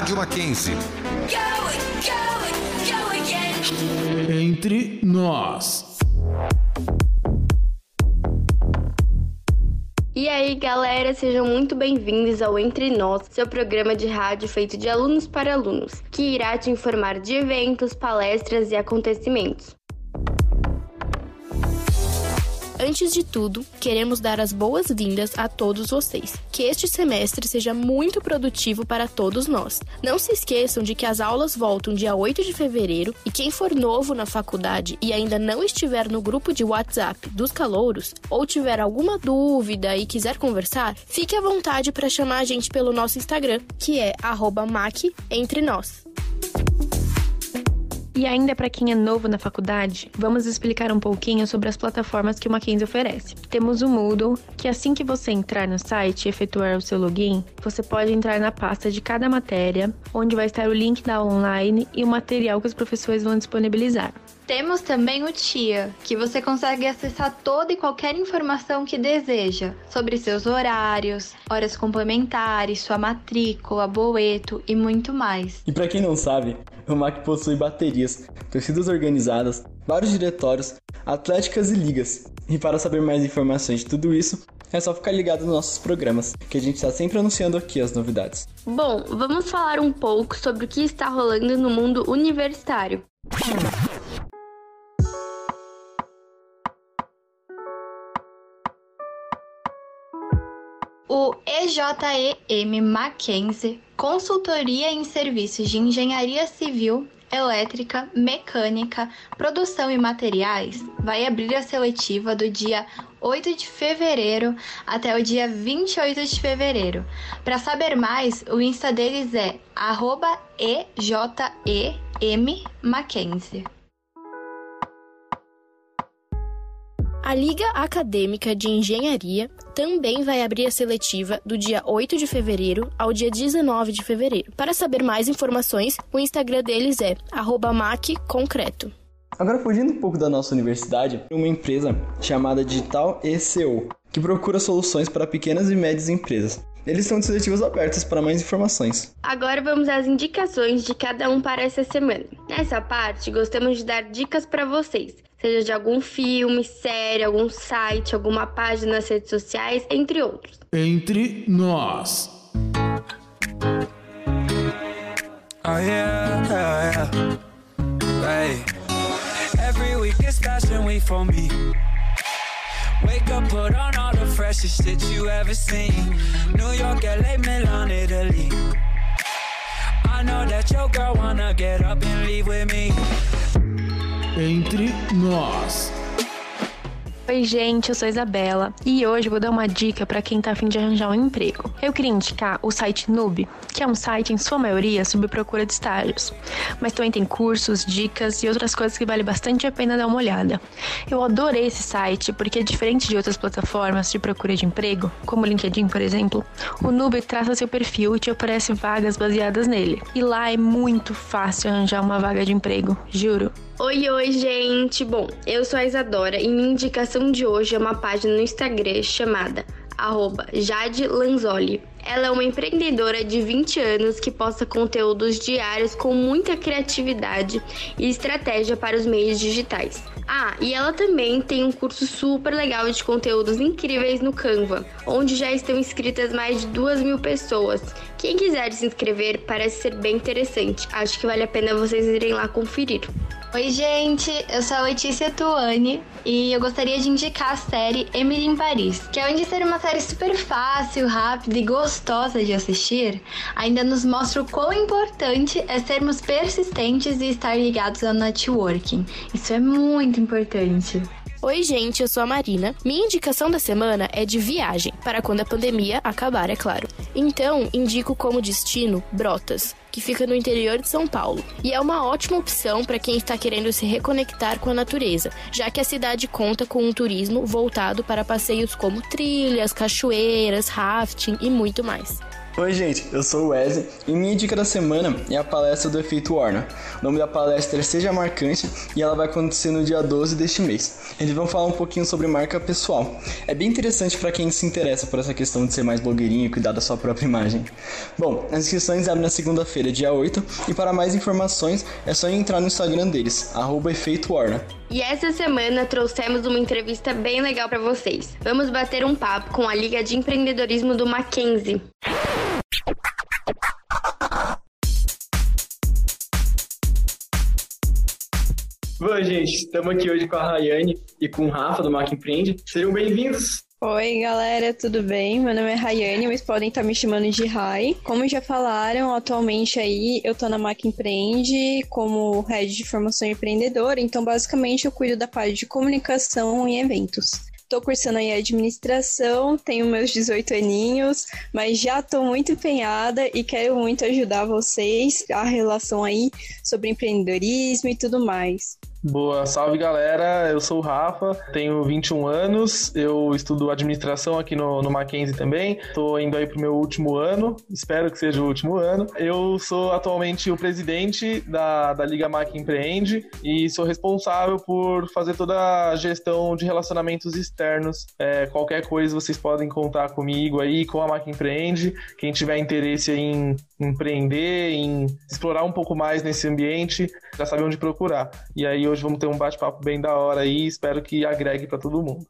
Rádio Mackenzie. Entre nós. E aí, galera, sejam muito bem-vindos ao Entre Nós, seu programa de rádio feito de alunos para alunos, que irá te informar de eventos, palestras e acontecimentos. Antes de tudo, queremos dar as boas-vindas a todos vocês. Que este semestre seja muito produtivo para todos nós. Não se esqueçam de que as aulas voltam dia 8 de fevereiro e quem for novo na faculdade e ainda não estiver no grupo de WhatsApp dos calouros ou tiver alguma dúvida e quiser conversar, fique à vontade para chamar a gente pelo nosso Instagram, que é @mac_entre_nós. E ainda para quem é novo na faculdade, vamos explicar um pouquinho sobre as plataformas que o Mackenzie oferece. Temos o Moodle, que assim que você entrar no site e efetuar o seu login, você pode entrar na pasta de cada matéria, onde vai estar o link da online e o material que os professores vão disponibilizar. Temos também o TIA, que você consegue acessar toda e qualquer informação que deseja sobre seus horários, horas complementares, sua matrícula, boleto e muito mais. E para quem não sabe, o MAC possui baterias, torcidas organizadas, vários diretórios, atléticas e ligas. E para saber mais informações de tudo isso, é só ficar ligado nos nossos programas, que a gente está sempre anunciando aqui as novidades. Bom, vamos falar um pouco sobre o que está rolando no mundo universitário. O EJEM Mackenzie, consultoria em serviços de engenharia civil, elétrica, mecânica, produção e materiais, vai abrir a seletiva do dia 8 de fevereiro até o dia 28 de fevereiro. Para saber mais, o Insta deles é EJEM A Liga Acadêmica de Engenharia também vai abrir a seletiva do dia 8 de fevereiro ao dia 19 de fevereiro. Para saber mais informações, o Instagram deles é @macconcreto. Agora fugindo um pouco da nossa universidade, uma empresa chamada Digital ECO, que procura soluções para pequenas e médias empresas. Eles estão de seletivas abertas para mais informações. Agora vamos às indicações de cada um para essa semana. Nessa parte, gostamos de dar dicas para vocês seja de algum filme, série, algum site, alguma página nas redes sociais, entre outros. Entre nós. Oh yeah, yeah, yeah. Hey. Every week is fashion week for me. Wake up, put on all the freshest shit you ever seen. New York, LA, Milan, Italy. I know that your girl wanna get up and leave with me. Entre nós. Oi, gente, eu sou Isabela e hoje vou dar uma dica para quem tá afim de arranjar um emprego. Eu queria indicar o site Noob, que é um site em sua maioria sobre procura de estágios, mas também tem cursos, dicas e outras coisas que vale bastante a pena dar uma olhada. Eu adorei esse site porque, diferente de outras plataformas de procura de emprego, como o LinkedIn, por exemplo, o Noob traça seu perfil e te oferece vagas baseadas nele. E lá é muito fácil arranjar uma vaga de emprego, juro. Oi, oi, gente! Bom, eu sou a Isadora e minha indicação de hoje é uma página no Instagram chamada Jade Lanzoli. Ela é uma empreendedora de 20 anos que posta conteúdos diários com muita criatividade e estratégia para os meios digitais. Ah, e ela também tem um curso super legal de conteúdos incríveis no Canva, onde já estão inscritas mais de duas mil pessoas. Quem quiser se inscrever parece ser bem interessante. Acho que vale a pena vocês irem lá conferir. Oi, gente, eu sou a Letícia Tuani e eu gostaria de indicar a série Emily em Paris, que além de ser uma série super fácil, rápida e gostosa de assistir, ainda nos mostra o quão importante é sermos persistentes e estar ligados ao networking. Isso é muito importante. Oi, gente, eu sou a Marina. Minha indicação da semana é de viagem, para quando a pandemia acabar, é claro. Então, indico como destino Brotas, que fica no interior de São Paulo. E é uma ótima opção para quem está querendo se reconectar com a natureza, já que a cidade conta com um turismo voltado para passeios como trilhas, cachoeiras, rafting e muito mais. Oi, gente, eu sou o Wesley e minha dica da semana é a palestra do Efeito Warner. O nome da palestra é Seja Marcante e ela vai acontecer no dia 12 deste mês. Eles vão falar um pouquinho sobre marca pessoal. É bem interessante para quem se interessa por essa questão de ser mais blogueirinho e cuidar da sua própria imagem. Bom, as inscrições abrem na segunda-feira, dia 8, e para mais informações é só entrar no Instagram deles, Efeito Warner. E essa semana trouxemos uma entrevista bem legal para vocês. Vamos bater um papo com a Liga de Empreendedorismo do Mackenzie. Bom, gente, estamos aqui hoje com a Rayane e com o Rafa do Mac Empreende. Sejam bem-vindos! Oi, galera, tudo bem? Meu nome é Rayane, mas podem estar me chamando de Rai. Como já falaram, atualmente aí eu tô na Mac Empreende como head de formação empreendedora, então basicamente eu cuido da parte de comunicação e eventos. Tô cursando aí administração, tenho meus 18 aninhos, mas já tô muito empenhada e quero muito ajudar vocês a relação aí sobre empreendedorismo e tudo mais. Boa, salve galera, eu sou o Rafa, tenho 21 anos, eu estudo administração aqui no, no Mackenzie também, tô indo aí pro meu último ano, espero que seja o último ano. Eu sou atualmente o presidente da, da Liga Mac Empreende e sou responsável por fazer toda a gestão de relacionamentos externos. É, qualquer coisa vocês podem contar comigo aí, com a Mac Empreende. Quem tiver interesse em empreender, em explorar um pouco mais nesse ambiente, já sabe onde procurar. E aí hoje vamos ter um bate-papo bem da hora aí, espero que agregue para todo mundo.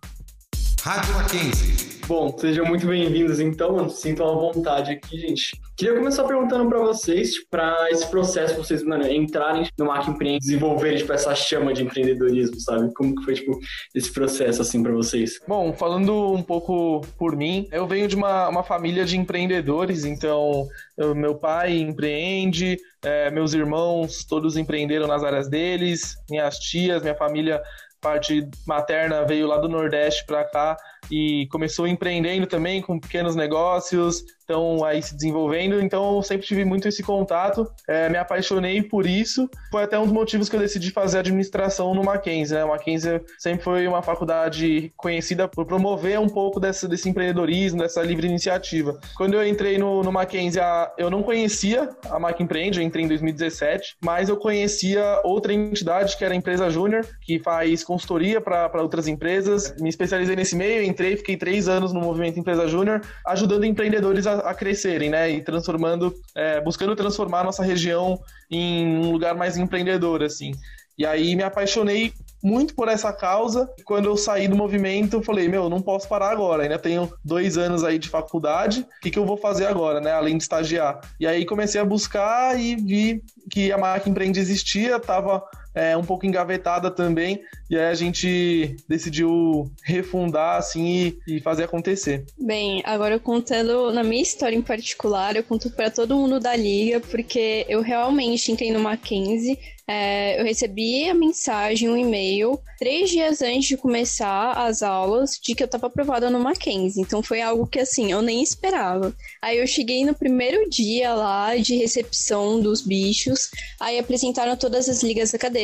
Rádio Mackenzie. Bom, sejam muito bem-vindos então, sintam à vontade aqui, gente. Queria começar perguntando para vocês, para esse processo, vocês mano, entrarem no Mac Empreende, desenvolverem tipo, essa chama de empreendedorismo, sabe? Como que foi tipo, esse processo assim para vocês? Bom, falando um pouco por mim, eu venho de uma, uma família de empreendedores, então eu, meu pai empreende, é, meus irmãos todos empreenderam nas áreas deles, minhas tias, minha família parte materna veio lá do Nordeste para cá e começou empreendendo também com pequenos negócios, estão aí se desenvolvendo, então eu sempre tive muito esse contato, é, me apaixonei por isso, foi até um dos motivos que eu decidi fazer administração no Mackenzie, né? O Mackenzie sempre foi uma faculdade conhecida por promover um pouco desse, desse empreendedorismo, dessa livre iniciativa. Quando eu entrei no, no Mackenzie, eu não conhecia a Mac Empreende, eu entrei em 2017, mas eu conhecia outra entidade que era a Empresa Júnior, que faz consultoria para outras empresas, me especializei nesse meio, entrei, fiquei três anos no movimento Empresa Júnior, ajudando empreendedores a, a, crescerem, né? E transformando, é, buscando transformar nossa região em um lugar mais empreendedor, assim. E aí me apaixonei muito por essa causa. Quando eu saí do movimento, falei, meu, não posso parar agora. Ainda tenho dois anos aí de faculdade. O que, que eu vou fazer agora, né? Além de estagiar. E aí comecei a buscar e vi que a marca Empreende existia, tava é, um pouco engavetada também, e aí a gente decidiu refundar assim e, e fazer acontecer. Bem, agora contando na minha história em particular, eu conto para todo mundo da liga, porque eu realmente entrei no Mackenzie é, eu recebi a mensagem, um e-mail, três dias antes de começar as aulas, de que eu estava aprovada no Mackenzie. Então foi algo que, assim, eu nem esperava. Aí eu cheguei no primeiro dia lá de recepção dos bichos, aí apresentaram todas as ligas acadêmicas,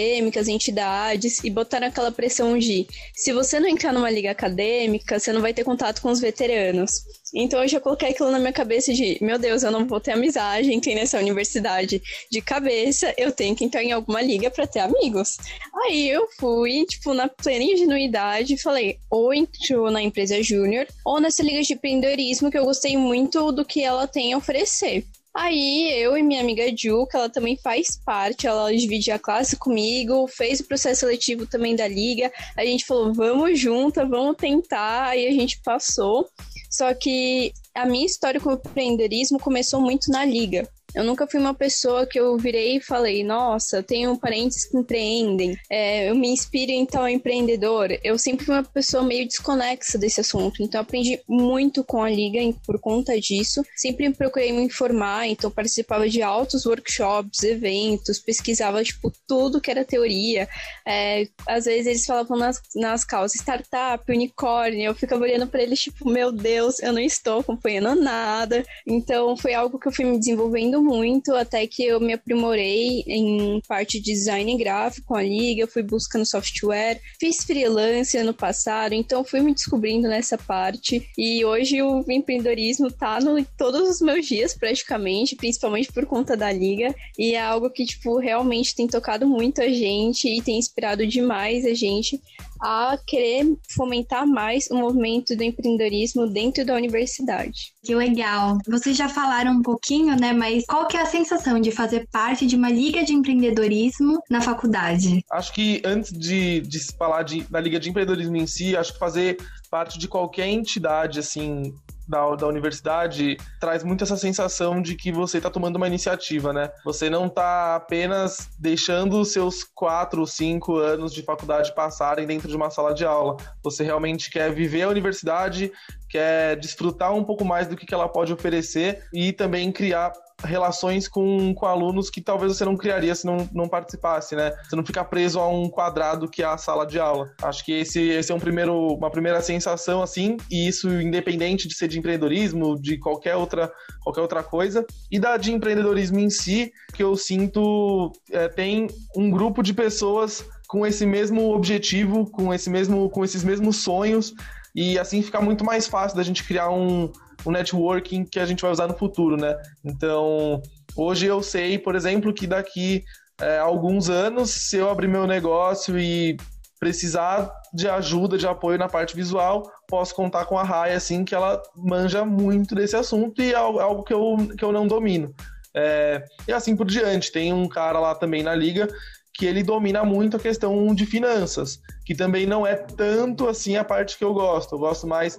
entidades, e botaram aquela pressão de: se você não entrar numa liga acadêmica, você não vai ter contato com os veteranos. Então eu já coloquei aquilo na minha cabeça de, meu Deus, eu não vou ter amizade, entrei nessa universidade de cabeça, eu tenho que entrar em alguma liga para ter amigos. Aí eu fui, tipo, na plena ingenuidade, falei, ou entro na empresa júnior, ou nessa liga de empreendedorismo que eu gostei muito do que ela tem a oferecer. Aí eu e minha amiga Ju, que ela também faz parte, ela dividia a classe comigo, fez o processo seletivo também da liga. A gente falou, vamos juntas, vamos tentar. Aí a gente passou. Só que a minha história com o empreendedorismo começou muito na liga. Eu nunca fui uma pessoa que eu virei e falei, nossa, tenho parentes que empreendem, é, eu me inspiro em tal empreendedor. Eu sempre fui uma pessoa meio desconexa desse assunto, então aprendi muito com a Liga por conta disso. Sempre procurei me informar, então participava de altos workshops, eventos, pesquisava, tipo, tudo que era teoria. É, às vezes eles falavam nas, nas causas, startup, unicórnio, eu ficava olhando para eles, tipo, meu Deus, eu não estou acompanhando nada. Então foi algo que eu fui me desenvolvendo muito até que eu me aprimorei em parte de design gráfico com a liga, fui buscando software, fiz freelance ano passado, então fui me descobrindo nessa parte. E hoje o empreendedorismo tá no todos os meus dias praticamente, principalmente por conta da liga, e é algo que tipo realmente tem tocado muito a gente e tem inspirado demais a gente a querer fomentar mais o movimento do empreendedorismo dentro da universidade. Que legal. Vocês já falaram um pouquinho, né? Mas qual que é a sensação de fazer parte de uma liga de empreendedorismo na faculdade? Acho que antes de, de falar de, da liga de empreendedorismo em si, acho que fazer parte de qualquer entidade, assim, da, da universidade traz muito essa sensação de que você está tomando uma iniciativa, né? Você não está apenas deixando seus quatro, cinco anos de faculdade passarem dentro de uma sala de aula. Você realmente quer viver a universidade, quer desfrutar um pouco mais do que ela pode oferecer e também criar relações com, com alunos que talvez você não criaria se não, não participasse, né? Você não fica preso a um quadrado que é a sala de aula. Acho que esse, esse é um primeiro, uma primeira sensação, assim, e isso independente de ser de empreendedorismo, de qualquer outra, qualquer outra coisa. E da de empreendedorismo em si, que eu sinto é, tem um grupo de pessoas com esse mesmo objetivo, com, esse mesmo, com esses mesmos sonhos, e assim fica muito mais fácil da gente criar um, um networking que a gente vai usar no futuro, né? Então, hoje eu sei, por exemplo, que daqui é, alguns anos, se eu abrir meu negócio e precisar de ajuda, de apoio na parte visual, posso contar com a Rai, assim, que ela manja muito desse assunto e é algo que eu, que eu não domino. É, e assim por diante. Tem um cara lá também na liga que ele domina muito a questão de finanças, que também não é tanto assim a parte que eu gosto. Eu gosto mais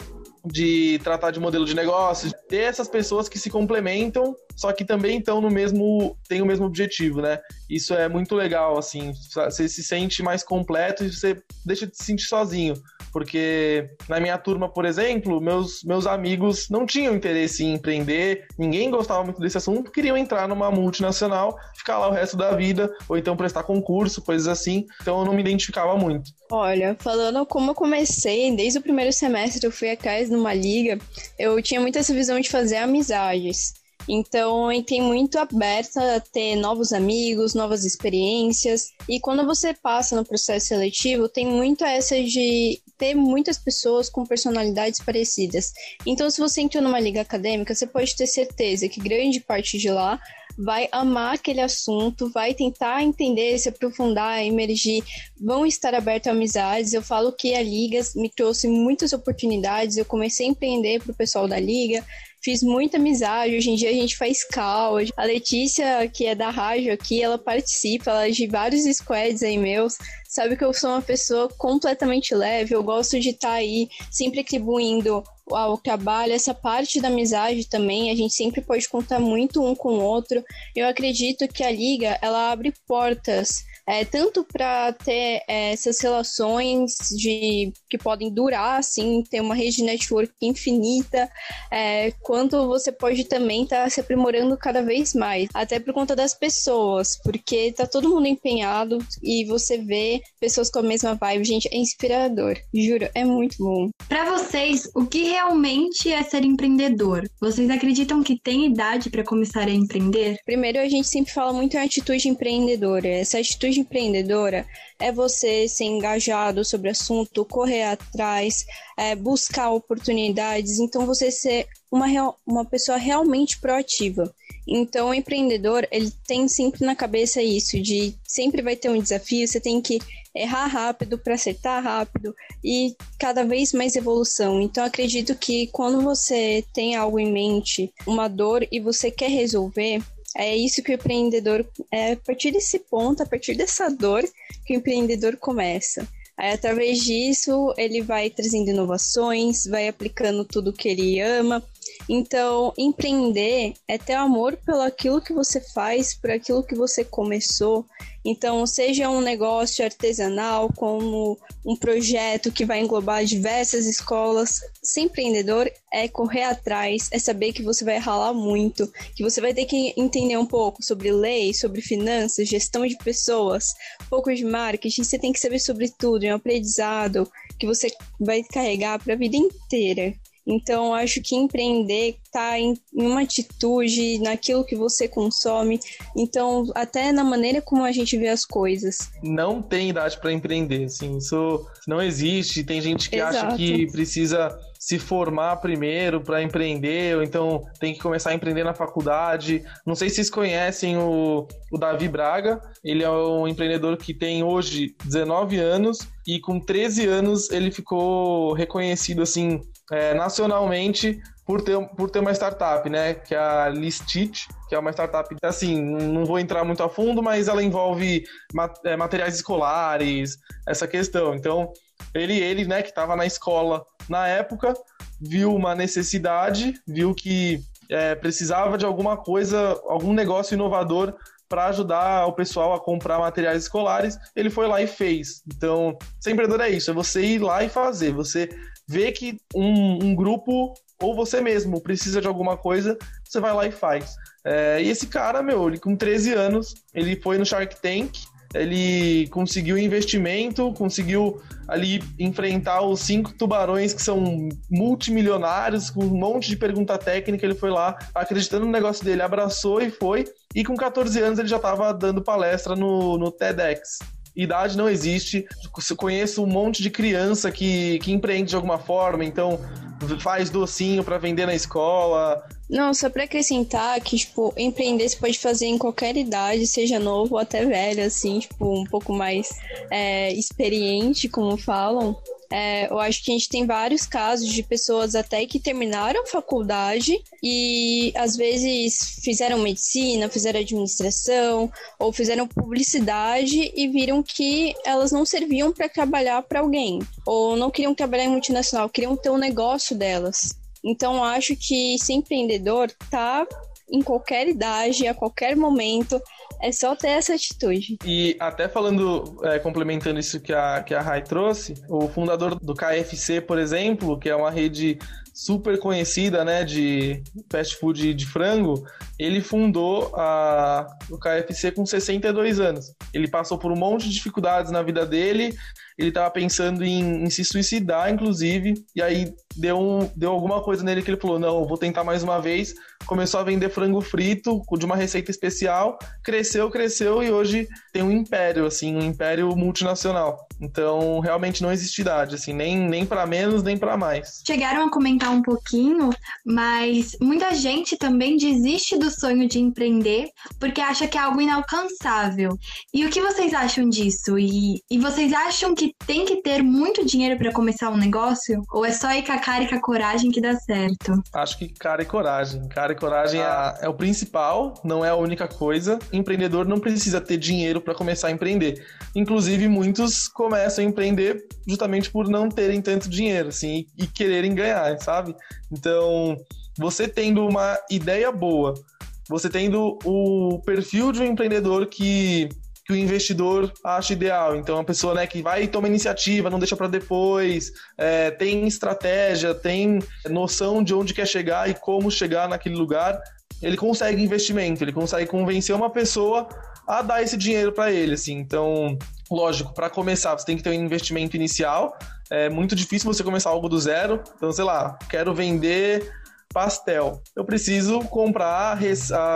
de tratar de modelo de negócio, ter essas pessoas que se complementam, só que também estão no mesmo, tem o mesmo objetivo, né? Isso é muito legal, assim, você se sente mais completo e você deixa de se sentir sozinho. Porque na minha turma, por exemplo, meus, meus amigos não tinham interesse em empreender, ninguém gostava muito desse assunto, queriam entrar numa multinacional, ficar lá o resto da vida, ou então prestar concurso, coisas assim. Então eu não me identificava muito. Olha, falando como eu comecei, desde o primeiro semestre eu fui atrás numa liga, eu tinha muito essa visão de fazer amizades. Então, entrei muito aberta a ter novos amigos, novas experiências. E quando você passa no processo seletivo, tem muito essa de ter muitas pessoas com personalidades parecidas. Então, se você entrou numa liga acadêmica, você pode ter certeza que grande parte de lá vai amar aquele assunto, vai tentar entender, se aprofundar, emergir, vão estar abertos a amizades. Eu falo que a Liga me trouxe muitas oportunidades. Eu comecei a empreender para o pessoal da Liga, fiz muita amizade. Hoje em dia a gente faz call. A Letícia, que é da rádio aqui, ela participa ela é de vários squads aí meus. Sabe que eu sou uma pessoa completamente leve. Eu gosto de estar tá aí sempre atribuindo ao trabalho, essa parte da amizade também, a gente sempre pode contar muito um com o outro. Eu acredito que a liga, ela abre portas é, tanto para ter é, essas relações de que podem durar, assim, ter uma rede de network infinita, é, quanto você pode também estar tá se aprimorando cada vez mais, até por conta das pessoas, porque tá todo mundo empenhado e você vê pessoas com a mesma vibe, gente, é inspirador, juro, é muito bom. Para vocês, o que realmente é ser empreendedor? Vocês acreditam que tem idade para começar a empreender? Primeiro, a gente sempre fala muito em atitude empreendedora. Essa atitude empreendedora é você ser engajado sobre o assunto, correr atrás, é, buscar oportunidades. Então, você ser uma, uma pessoa realmente proativa. Então, o empreendedor, ele tem sempre na cabeça isso, de sempre vai ter um desafio, você tem que errar rápido para acertar rápido e cada vez mais evolução. Então, acredito que quando você tem algo em mente, uma dor e você quer resolver, é isso que o empreendedor, é a partir desse ponto, a partir dessa dor, que o empreendedor começa. Aí, através disso, ele vai trazendo inovações, vai aplicando tudo que ele ama, então, empreender é ter amor pelo aquilo que você faz, por aquilo que você começou. Então, seja um negócio artesanal, como um projeto que vai englobar diversas escolas, ser empreendedor é correr atrás, é saber que você vai ralar muito, que você vai ter que entender um pouco sobre lei, sobre finanças, gestão de pessoas, um pouco de marketing, você tem que saber sobre tudo, é um aprendizado que você vai carregar para a vida inteira. Então, acho que empreender está tá em, em uma atitude, naquilo que você consome, então até na maneira como a gente vê as coisas. Não tem idade para empreender, assim, isso não existe. Tem gente que Exato. acha que precisa se formar primeiro para empreender, ou então tem que começar a empreender na faculdade. Não sei se vocês conhecem o, o Davi Braga, ele é um empreendedor que tem hoje 19 anos e com 13 anos ele ficou reconhecido assim é, nacionalmente por ter, por ter uma startup, né? Que é a Listit, que é uma startup, assim, não vou entrar muito a fundo, mas ela envolve é, materiais escolares, essa questão. Então, ele, ele né, que estava na escola na época, viu uma necessidade, viu que é, precisava de alguma coisa, algum negócio inovador para ajudar o pessoal a comprar materiais escolares, ele foi lá e fez. Então, ser empreendedor é isso, é você ir lá e fazer, você vê que um, um grupo ou você mesmo precisa de alguma coisa, você vai lá e faz. É, e esse cara, meu, ele com 13 anos, ele foi no Shark Tank, ele conseguiu investimento, conseguiu ali enfrentar os cinco tubarões que são multimilionários, com um monte de pergunta técnica, ele foi lá acreditando no negócio dele, abraçou e foi, e com 14 anos ele já estava dando palestra no, no TEDx. Idade não existe, eu conheço um monte de criança que, que empreende de alguma forma, então faz docinho para vender na escola, Não, só pra acrescentar que, tipo, empreender você pode fazer em qualquer idade, seja novo ou até velho, assim, tipo, um pouco mais é, experiente, como falam. É, eu acho que a gente tem vários casos de pessoas até que terminaram faculdade e às vezes fizeram medicina, fizeram administração ou fizeram publicidade e viram que elas não serviam para trabalhar para alguém ou não queriam trabalhar em multinacional, queriam ter um negócio delas. Então, acho que ser empreendedor tá em qualquer idade, a qualquer momento. É só ter essa atitude. E até falando, é, complementando isso que a, que a Rai trouxe, o fundador do KFC, por exemplo, que é uma rede super conhecida, né, de fast food de frango, ele fundou a, o KFC com 62 anos. Ele passou por um monte de dificuldades na vida dele, ele estava pensando em, em, se suicidar, inclusive, e aí deu, um, deu alguma coisa nele que ele falou: não, vou tentar mais uma vez. Começou a vender frango frito de uma receita especial, cresceu, cresceu e hoje tem um império, assim, um império multinacional. Então, realmente não existe idade, assim, nem, nem para menos, nem para mais. Chegaram a comentar um pouquinho, mas muita gente também desiste do sonho de empreender porque acha que é algo inalcançável. E o que vocês acham disso? E, e vocês acham que tem que ter muito dinheiro para começar um negócio? Ou é só ir com a cara e com a coragem que dá certo? Acho que cara e coragem. Cara e coragem é, é o principal, não é a única coisa. Empreendedor não precisa ter dinheiro para começar a empreender. Inclusive, muitos começam a empreender justamente por não terem tanto dinheiro, assim, e, e quererem ganhar, sabe? Então, você tendo uma ideia boa, você tendo o perfil de um empreendedor que que o investidor acha ideal. Então, a pessoa né, que vai e toma iniciativa, não deixa para depois, é, tem estratégia, tem noção de onde quer chegar e como chegar naquele lugar, ele consegue investimento, ele consegue convencer uma pessoa a dar esse dinheiro para ele. Assim. Então, lógico, para começar, você tem que ter um investimento inicial. É muito difícil você começar algo do zero. Então, sei lá, quero vender pastel. Eu preciso comprar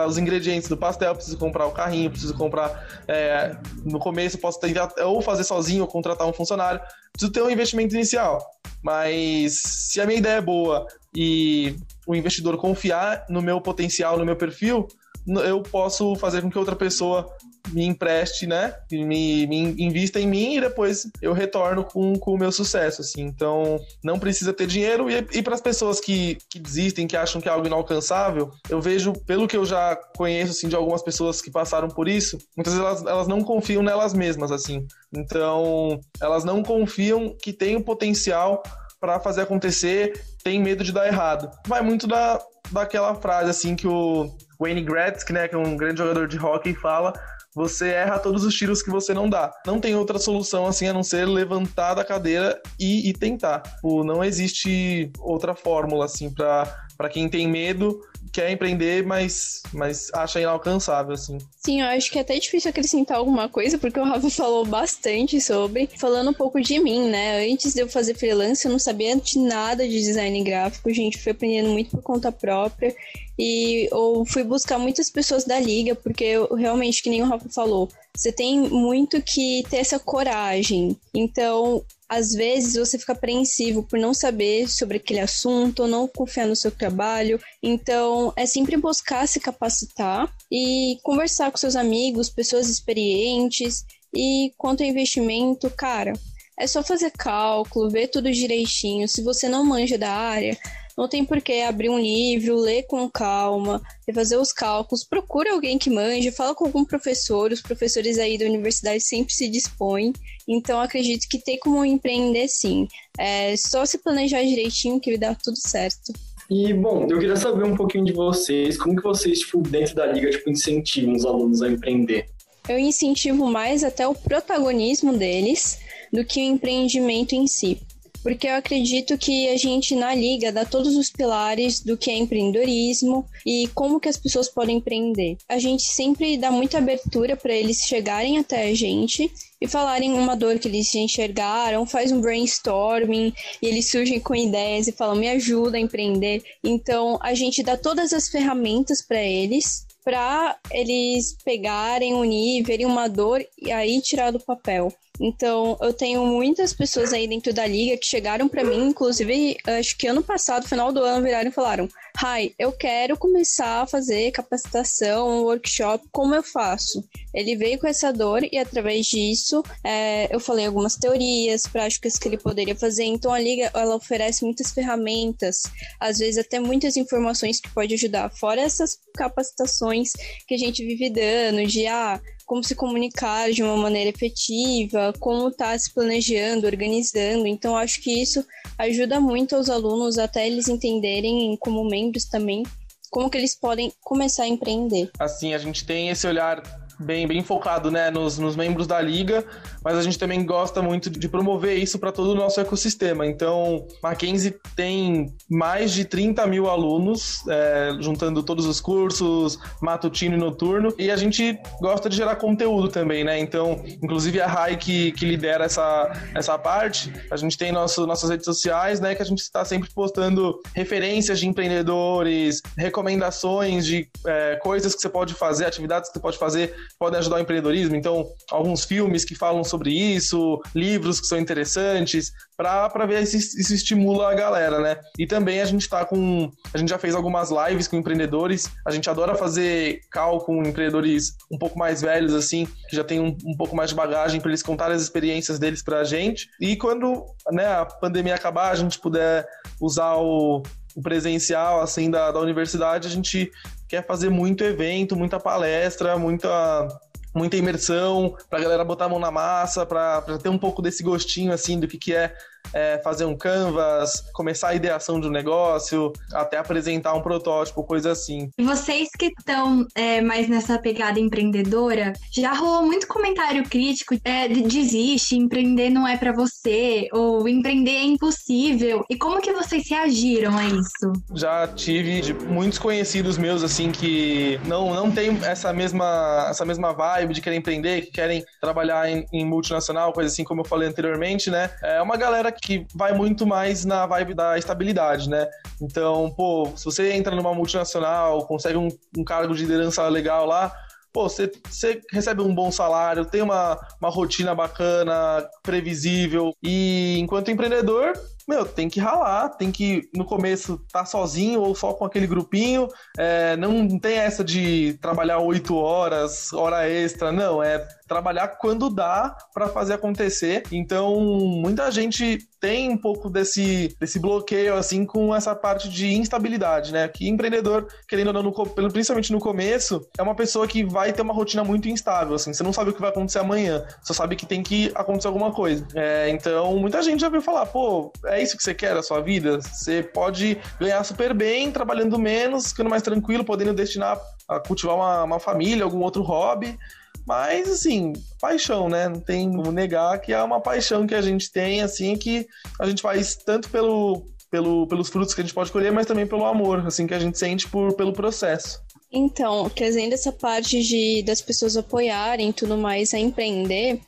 os ingredientes do pastel, preciso comprar o carrinho, preciso comprar. É, no começo, posso tentar ou fazer sozinho ou contratar um funcionário. Preciso ter um investimento inicial. Mas se a minha ideia é boa e o investidor confiar no meu potencial, no meu perfil, eu posso fazer com que outra pessoa me empreste, né? Me, me invista em mim e depois eu retorno com, com o meu sucesso, assim. Então, não precisa ter dinheiro. E, e para as pessoas que, que desistem, que acham que é algo inalcançável, eu vejo, pelo que eu já conheço, assim, de algumas pessoas que passaram por isso, muitas vezes elas, elas não confiam nelas mesmas, assim. Então, elas não confiam que tem o potencial para fazer acontecer, tem medo de dar errado. Vai muito da, daquela frase, assim, que o Wayne Gretzky, né, que é um grande jogador de hockey, fala você erra todos os tiros que você não dá. Não tem outra solução assim a não ser levantar da cadeira e, e tentar. Tipo, não existe outra fórmula assim para quem tem medo quer empreender, mas, mas acha inalcançável, assim. Sim, eu acho que é até difícil acrescentar alguma coisa, porque o Rafa falou bastante sobre. Falando um pouco de mim, né? Antes de eu fazer freelance, eu não sabia de nada de design gráfico, gente. Fui aprendendo muito por conta própria. E eu fui buscar muitas pessoas da liga, porque eu, realmente, que nem o Rafa falou, você tem muito que ter essa coragem. Então, às vezes você fica apreensivo por não saber sobre aquele assunto, não confiar no seu trabalho. Então, é sempre buscar se capacitar e conversar com seus amigos, pessoas experientes. E quanto ao investimento, cara, é só fazer cálculo, ver tudo direitinho. Se você não manja da área, não tem por que abrir um livro, ler com calma, fazer os cálculos. Procure alguém que manje, fala com algum professor. Os professores aí da universidade sempre se dispõem. Então, acredito que tem como empreender sim. É só se planejar direitinho que dar tudo certo. E, bom, eu queria saber um pouquinho de vocês, como que vocês, tipo, dentro da liga, tipo, incentivam os alunos a empreender? Eu incentivo mais até o protagonismo deles do que o empreendimento em si porque eu acredito que a gente na liga dá todos os pilares do que é empreendedorismo e como que as pessoas podem empreender. A gente sempre dá muita abertura para eles chegarem até a gente e falarem uma dor que eles enxergaram, faz um brainstorming e eles surgem com ideias e falam: "Me ajuda a empreender". Então, a gente dá todas as ferramentas para eles para eles pegarem, unir, verem uma dor e aí tirar do papel. Então, eu tenho muitas pessoas aí dentro da liga que chegaram para mim, inclusive, acho que ano passado, final do ano, viraram e falaram: Hi, eu quero começar a fazer capacitação, workshop, como eu faço? Ele veio com essa dor e, através disso, é, eu falei algumas teorias, práticas que ele poderia fazer. Então, a liga ela oferece muitas ferramentas, às vezes até muitas informações que pode ajudar, fora essas capacitações que a gente vive dando, de ah, como se comunicar de uma maneira efetiva, como está se planejando, organizando. Então, acho que isso ajuda muito aos alunos até eles entenderem, como membros também, como que eles podem começar a empreender. Assim, a gente tem esse olhar bem, bem focado né, nos, nos membros da liga, mas a gente também gosta muito de promover isso para todo o nosso ecossistema. Então, Mackenzie tem mais de 30 mil alunos, é, juntando todos os cursos, matutino e noturno, e a gente gosta de gerar conteúdo também, né? Então, inclusive a Rai que, que lidera essa, essa parte, a gente tem nosso, nossas redes sociais, né, que a gente está sempre postando referências de empreendedores, recomendações de é, coisas que você pode fazer, atividades que você pode fazer podem ajudar o empreendedorismo. Então, alguns filmes que falam sobre isso, livros que são interessantes, para ver se isso estimula a galera, né? E também a gente tá com. A gente já fez algumas lives com empreendedores. A gente adora fazer call com empreendedores um pouco mais velhos, assim, que já tem um, um pouco mais de bagagem para eles contarem as experiências deles pra gente. E quando né, a pandemia acabar, a gente puder usar o, o presencial assim da, da universidade, a gente quer fazer muito evento, muita palestra, muita muita imersão, pra galera botar a mão na massa, pra ter um pouco desse gostinho, assim, do que, que é é, fazer um canvas, começar a ideação de um negócio, até apresentar um protótipo, coisa assim. Vocês que estão é, mais nessa pegada empreendedora, já rolou muito comentário crítico é, de desiste, empreender não é para você, ou empreender é impossível. E como que vocês reagiram a isso? Já tive de muitos conhecidos meus, assim, que não, não tem essa mesma, essa mesma vibe de querer empreender, que querem trabalhar em, em multinacional, coisa assim como eu falei anteriormente, né? É uma galera que vai muito mais na vibe da estabilidade, né? Então, pô, se você entra numa multinacional, consegue um, um cargo de liderança legal lá, pô, você, você recebe um bom salário, tem uma, uma rotina bacana, previsível, e enquanto empreendedor, meu, tem que ralar, tem que no começo tá sozinho ou só com aquele grupinho, é, não tem essa de trabalhar oito horas, hora extra, não, é trabalhar quando dá para fazer acontecer. Então, muita gente tem um pouco desse, desse bloqueio, assim, com essa parte de instabilidade, né? Que empreendedor, querendo ou não, no, principalmente no começo, é uma pessoa que vai ter uma rotina muito instável, assim. Você não sabe o que vai acontecer amanhã, só sabe que tem que acontecer alguma coisa. É, então, muita gente já veio falar, pô, é isso que você quer da sua vida? Você pode ganhar super bem, trabalhando menos, ficando mais tranquilo, podendo destinar a cultivar uma, uma família, algum outro hobby. Mas, assim, paixão, né? Não tem como negar que é uma paixão que a gente tem, assim, que a gente faz tanto pelo, pelo, pelos frutos que a gente pode colher, mas também pelo amor, assim, que a gente sente por, pelo processo. Então, trazendo essa parte de das pessoas apoiarem e tudo mais a empreender,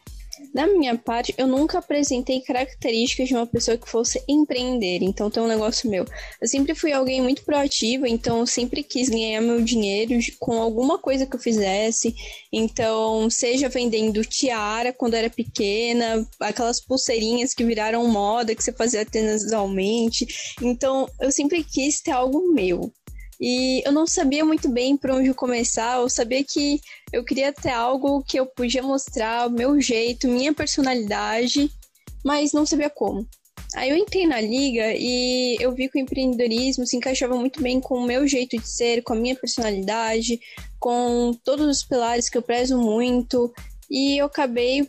da minha parte, eu nunca apresentei características de uma pessoa que fosse empreender, então tem um negócio meu. Eu sempre fui alguém muito proativo, então eu sempre quis ganhar meu dinheiro com alguma coisa que eu fizesse. Então, seja vendendo tiara quando era pequena, aquelas pulseirinhas que viraram moda que você fazia tenazalmente. Então, eu sempre quis ter algo meu. E eu não sabia muito bem por onde começar, eu sabia que eu queria ter algo que eu podia mostrar o meu jeito, minha personalidade, mas não sabia como. Aí eu entrei na liga e eu vi que o empreendedorismo se encaixava muito bem com o meu jeito de ser, com a minha personalidade, com todos os pilares que eu prezo muito. E eu acabei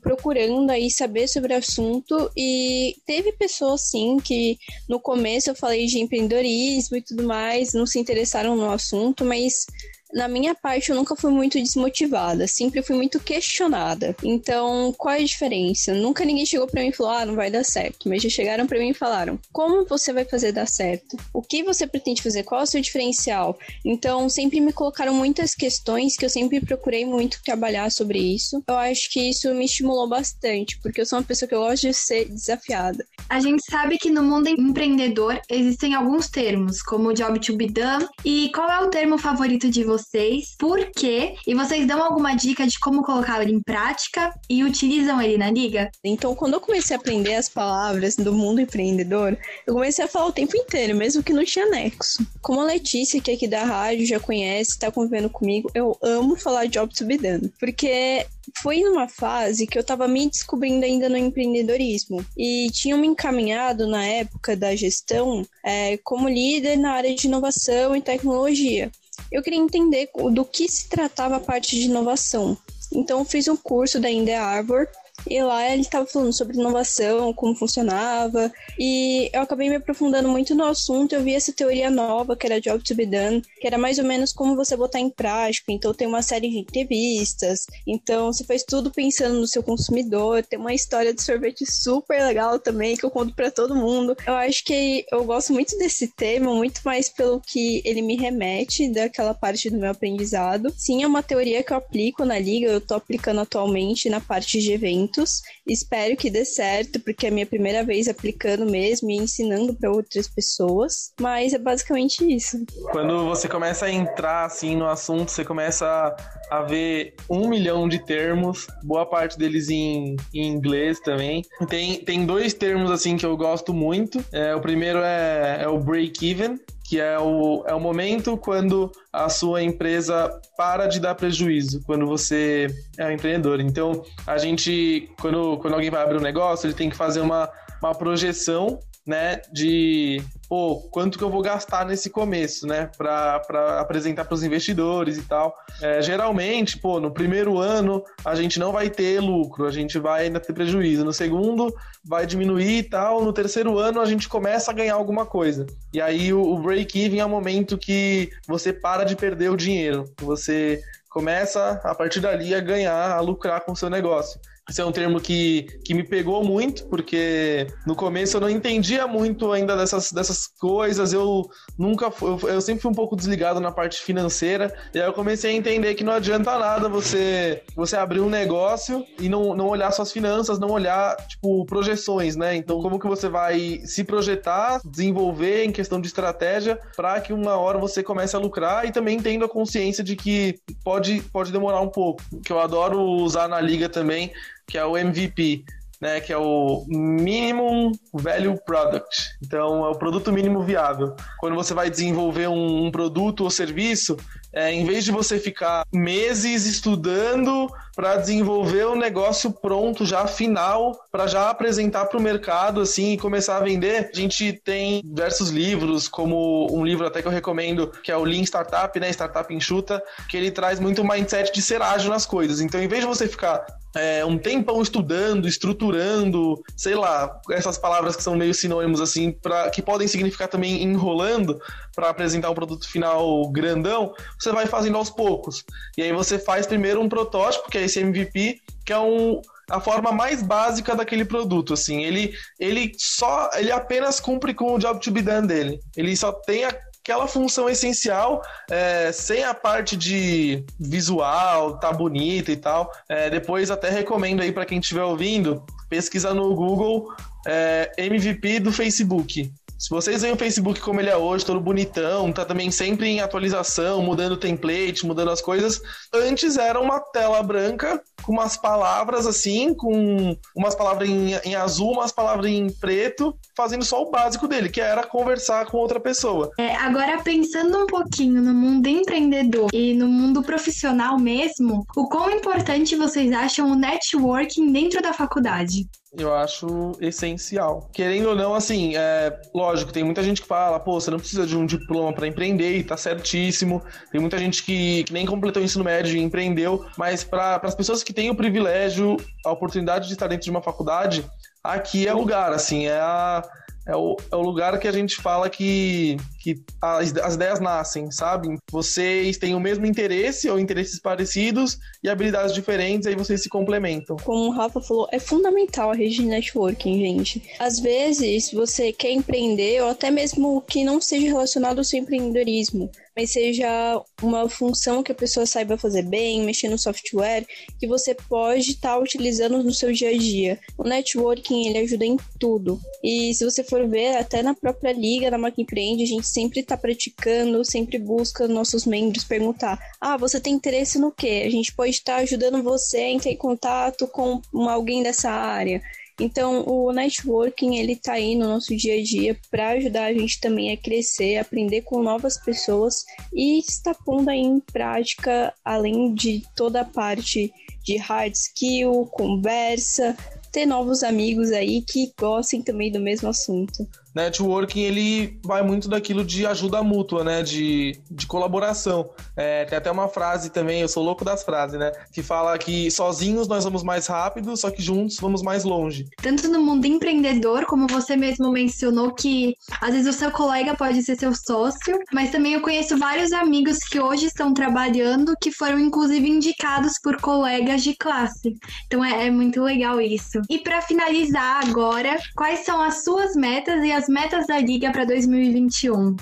procurando aí saber sobre o assunto. E teve pessoas sim que no começo eu falei de empreendedorismo e tudo mais, não se interessaram no assunto, mas na minha parte, eu nunca fui muito desmotivada, sempre fui muito questionada. Então, qual é a diferença? Nunca ninguém chegou para mim e falou, ah, não vai dar certo. Mas já chegaram para mim e falaram, como você vai fazer dar certo? O que você pretende fazer? Qual é o seu diferencial? Então, sempre me colocaram muitas questões que eu sempre procurei muito trabalhar sobre isso. Eu acho que isso me estimulou bastante, porque eu sou uma pessoa que eu gosto de ser desafiada. A gente sabe que no mundo empreendedor existem alguns termos, como job to be done. E qual é o termo favorito de você? Vocês, por quê, e vocês dão alguma dica de como colocar ele em prática e utilizam ele na liga? Então, quando eu comecei a aprender as palavras do mundo empreendedor, eu comecei a falar o tempo inteiro, mesmo que não tinha nexo. Como a Letícia, que é aqui da rádio, já conhece, tá convivendo comigo, eu amo falar job to be done, porque foi numa fase que eu tava me descobrindo ainda no empreendedorismo e tinham me encaminhado na época da gestão é, como líder na área de inovação e tecnologia eu queria entender do que se tratava a parte de inovação. Então, fiz um curso da Inde Arbor e lá ele estava falando sobre inovação, como funcionava, e eu acabei me aprofundando muito no assunto. Eu vi essa teoria nova, que era Job to be Done, que era mais ou menos como você botar em prática. Então, tem uma série de entrevistas, então você faz tudo pensando no seu consumidor. Tem uma história de sorvete super legal também, que eu conto para todo mundo. Eu acho que eu gosto muito desse tema, muito mais pelo que ele me remete daquela parte do meu aprendizado. Sim, é uma teoria que eu aplico na liga, eu tô aplicando atualmente na parte de eventos Espero que dê certo, porque é a minha primeira vez aplicando mesmo e ensinando para outras pessoas. Mas é basicamente isso. Quando você começa a entrar assim no assunto, você começa a ver um milhão de termos, boa parte deles em, em inglês também. Tem, tem dois termos assim que eu gosto muito. É, o primeiro é, é o break-even, que é o, é o momento quando a sua empresa para de dar prejuízo, quando você é um empreendedor. Então, a gente, quando, quando alguém vai abrir um negócio, ele tem que fazer uma, uma projeção né, de pô, quanto que eu vou gastar nesse começo, né, para apresentar para os investidores e tal. É, geralmente, pô, no primeiro ano a gente não vai ter lucro, a gente vai ainda ter prejuízo. No segundo vai diminuir e tal. No terceiro ano a gente começa a ganhar alguma coisa. E aí o, o break-even é o momento que você para de perder o dinheiro, você começa a partir dali a ganhar, a lucrar com o seu negócio. Esse é um termo que, que me pegou muito, porque no começo eu não entendia muito ainda dessas, dessas coisas. Eu nunca eu, eu, sempre fui um pouco desligado na parte financeira. E aí eu comecei a entender que não adianta nada você, você abrir um negócio e não, não olhar suas finanças, não olhar, tipo, projeções, né? Então, como que você vai se projetar, desenvolver em questão de estratégia para que uma hora você comece a lucrar e também tendo a consciência de que pode, pode demorar um pouco. Que eu adoro usar na liga também que é o MVP, né, que é o Minimum Value Product. Então, é o produto mínimo viável. Quando você vai desenvolver um, um produto ou serviço, é, em vez de você ficar meses estudando para desenvolver o negócio pronto, já final, para já apresentar para o mercado assim e começar a vender, a gente tem diversos livros, como um livro até que eu recomendo, que é o Lean Startup, né, Startup Enxuta, que ele traz muito mindset de ser ágil nas coisas. Então, em vez de você ficar é, um tempão estudando, estruturando, sei lá, essas palavras que são meio sinônimos assim, pra, que podem significar também enrolando para apresentar um produto final grandão, você vai fazendo aos poucos. E aí você faz primeiro um protótipo, que é esse MVP, que é um a forma mais básica daquele produto, assim. Ele, ele só, ele apenas cumpre com o job to be done dele. Ele só tem aquela função essencial, é, sem a parte de visual, tá bonita e tal. É, depois até recomendo aí para quem estiver ouvindo, pesquisa no Google é, MVP do Facebook. Se vocês veem o Facebook como ele é hoje, todo bonitão, tá também sempre em atualização, mudando template, mudando as coisas. Antes era uma tela branca com umas palavras assim, com umas palavras em, em azul, umas palavras em preto, fazendo só o básico dele, que era conversar com outra pessoa. É, agora, pensando um pouquinho no mundo empreendedor e no mundo profissional mesmo, o quão importante vocês acham o networking dentro da faculdade? Eu acho essencial. Querendo ou não, assim, é, lógico, tem muita gente que fala, pô, você não precisa de um diploma para empreender, e tá certíssimo. Tem muita gente que, que nem completou o ensino médio e empreendeu, mas para as pessoas que têm o privilégio, a oportunidade de estar dentro de uma faculdade, aqui é lugar, assim, é a é o, é o lugar que a gente fala que, que as, as ideias nascem, sabe? Vocês têm o mesmo interesse ou interesses parecidos e habilidades diferentes, aí vocês se complementam. Como o Rafa falou, é fundamental a rede de networking, gente. Às vezes você quer empreender, ou até mesmo que não seja relacionado ao seu empreendedorismo, mas seja uma função que a pessoa saiba fazer bem, mexer no software, que você pode estar tá utilizando no seu dia a dia. O networking, ele ajuda em tudo. E se você for ver, até na própria liga, na Mac Empreende, a gente sempre está praticando, sempre busca nossos membros perguntar: ah, você tem interesse no quê? A gente pode estar tá ajudando você a entrar em contato com alguém dessa área. Então, o networking ele tá aí no nosso dia a dia para ajudar a gente também a crescer, aprender com novas pessoas e estar pondo aí em prática, além de toda a parte de hard skill, conversa, ter novos amigos aí que gostem também do mesmo assunto networking ele vai muito daquilo de ajuda mútua, né? De, de colaboração. É, tem até uma frase também, eu sou louco das frases, né? Que fala que sozinhos nós vamos mais rápido, só que juntos vamos mais longe. Tanto no mundo empreendedor, como você mesmo mencionou, que às vezes o seu colega pode ser seu sócio, mas também eu conheço vários amigos que hoje estão trabalhando que foram inclusive indicados por colegas de classe. Então é, é muito legal isso. E para finalizar agora, quais são as suas metas e as as metas da Liga para 2021?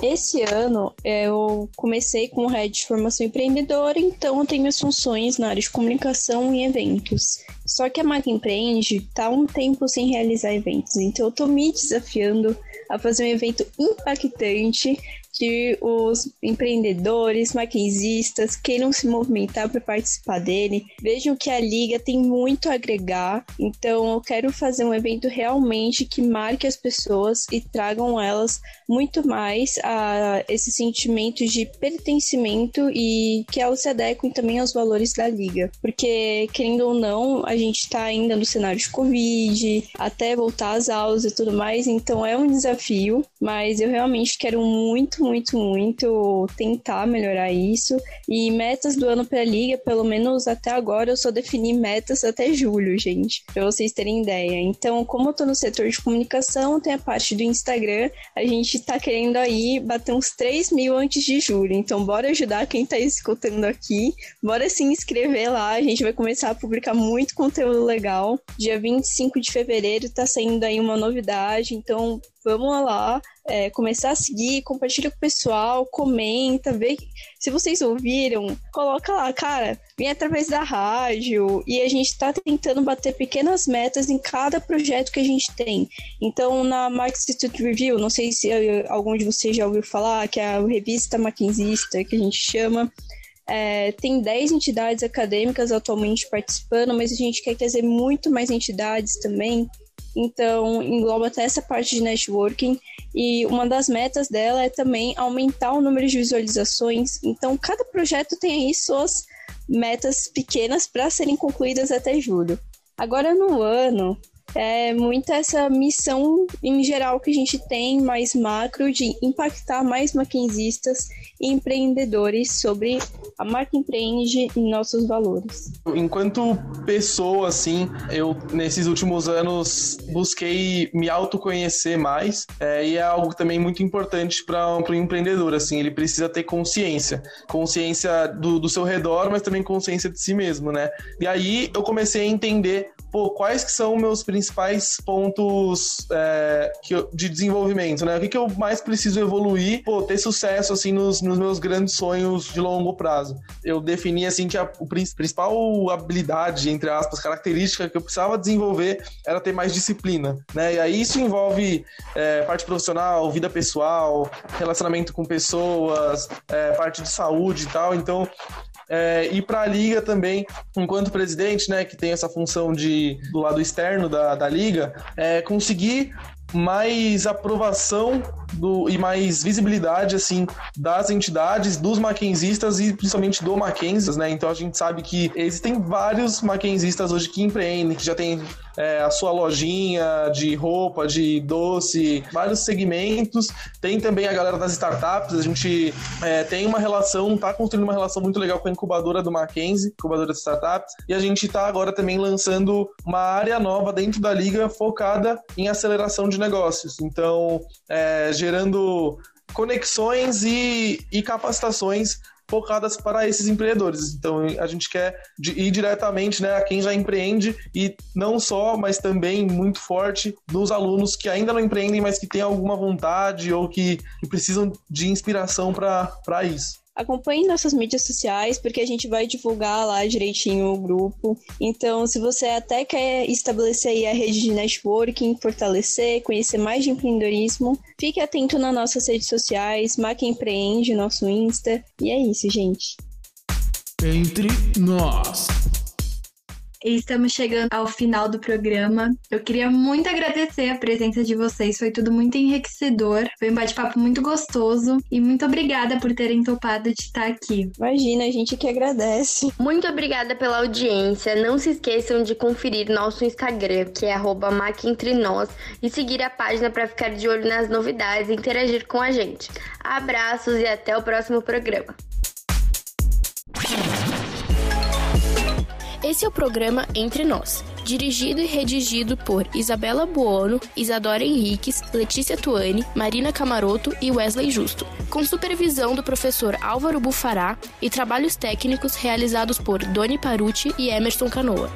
Esse ano eu comecei com o Red de Formação Empreendedora, então eu tenho minhas funções na área de comunicação e eventos. Só que a Mac Empreende está um tempo sem realizar eventos, então eu estou me desafiando a fazer um evento impactante que os empreendedores, maquinzistas queiram se movimentar para participar dele. Vejam que a liga tem muito a agregar, então eu quero fazer um evento realmente que marque as pessoas e tragam elas muito mais a esse sentimento de pertencimento e que elas se adequem também aos valores da liga. Porque, querendo ou não, a gente está ainda no cenário de Covid, até voltar às aulas e tudo mais, então é um desafio, mas eu realmente quero muito muito, muito tentar melhorar isso. E metas do ano para a liga, pelo menos até agora, eu só defini metas até julho, gente, para vocês terem ideia. Então, como eu tô no setor de comunicação, tem a parte do Instagram, a gente tá querendo aí bater uns 3 mil antes de julho. Então, bora ajudar quem tá escutando aqui, bora se inscrever lá, a gente vai começar a publicar muito conteúdo legal. Dia 25 de fevereiro tá saindo aí uma novidade, então vamos lá, é, começar a seguir, compartilha com o pessoal, comenta, vê se vocês ouviram, coloca lá, cara, vem através da rádio e a gente está tentando bater pequenas metas em cada projeto que a gente tem. Então, na Mark Institute Review, não sei se algum de vocês já ouviu falar, que é a revista maquinzista que a gente chama. É, tem 10 entidades acadêmicas atualmente participando, mas a gente quer trazer muito mais entidades também. Então, engloba até essa parte de networking. E uma das metas dela é também aumentar o número de visualizações. Então, cada projeto tem aí suas metas pequenas para serem concluídas até julho. Agora, no ano, é muita essa missão em geral que a gente tem, mais macro, de impactar mais maquinzistas e empreendedores sobre a marca empreende e nossos valores. Enquanto pessoa, assim, eu nesses últimos anos busquei me autoconhecer mais é, e é algo também muito importante para o empreendedor, assim, ele precisa ter consciência, consciência do, do seu redor, mas também consciência de si mesmo, né? E aí eu comecei a entender pô, quais que são meus principais pontos é, eu, de desenvolvimento, né? O que, que eu mais preciso evoluir, pô, ter sucesso, assim, nos, nos meus grandes sonhos de longo prazo. Eu defini, assim, que a principal habilidade, entre aspas, característica que eu precisava desenvolver era ter mais disciplina, né? E aí isso envolve é, parte profissional, vida pessoal, relacionamento com pessoas, é, parte de saúde e tal. Então, é, e para a liga também, enquanto presidente, né, que tem essa função de do lado externo da, da liga, é, conseguir mais aprovação do, e mais visibilidade assim das entidades, dos maquenzistas e principalmente do Mackenzie, né? Então a gente sabe que existem vários maquenzistas hoje que empreendem, que já tem é, a sua lojinha de roupa, de doce, vários segmentos. Tem também a galera das startups, a gente é, tem uma relação, tá construindo uma relação muito legal com a incubadora do Mackenzie, incubadora de startups, e a gente tá agora também lançando uma área nova dentro da liga focada em aceleração de negócios. Então, é, gerando conexões e, e capacitações focadas para esses empreendedores. Então a gente quer ir diretamente né, a quem já empreende e não só, mas também muito forte nos alunos que ainda não empreendem, mas que têm alguma vontade ou que, que precisam de inspiração para isso. Acompanhe nossas mídias sociais, porque a gente vai divulgar lá direitinho o grupo. Então, se você até quer estabelecer aí a rede de networking, fortalecer, conhecer mais de empreendedorismo, fique atento nas nossas redes sociais, Mac Empreende, nosso Insta. E é isso, gente. Entre nós. E estamos chegando ao final do programa. Eu queria muito agradecer a presença de vocês, foi tudo muito enriquecedor. Foi um bate-papo muito gostoso e muito obrigada por terem topado de estar aqui. Imagina, a gente que agradece. Muito obrigada pela audiência. Não se esqueçam de conferir nosso Instagram, que é @macentrenós, e seguir a página para ficar de olho nas novidades e interagir com a gente. Abraços e até o próximo programa. Esse é o programa Entre Nós, dirigido e redigido por Isabela Buono, Isadora Henriques, Letícia Tuani, Marina Camaroto e Wesley Justo, com supervisão do professor Álvaro Bufará e trabalhos técnicos realizados por Doni Paruti e Emerson Canoa.